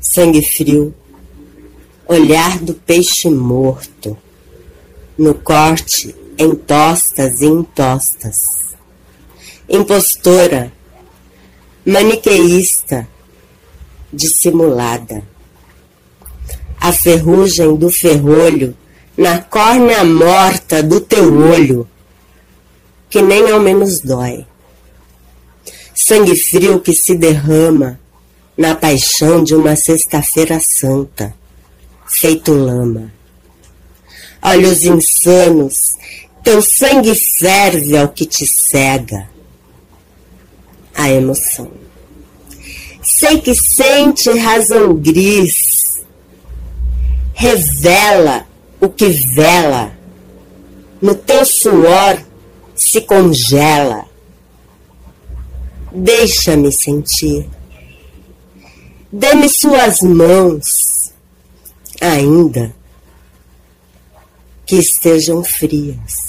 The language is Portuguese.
Sangue frio, olhar do peixe morto, no corte em tostas e intostas. Impostora, maniqueísta, dissimulada. A ferrugem do ferrolho na córnea morta do teu olho, que nem ao menos dói. Sangue frio que se derrama na paixão de uma sexta-feira santa, feito lama. Olhos insanos, teu sangue ferve ao que te cega. A emoção. Sei que sente razão gris, revela o que vela, no teu suor se congela. Deixa-me sentir Dê-me suas mãos, ainda que estejam frias.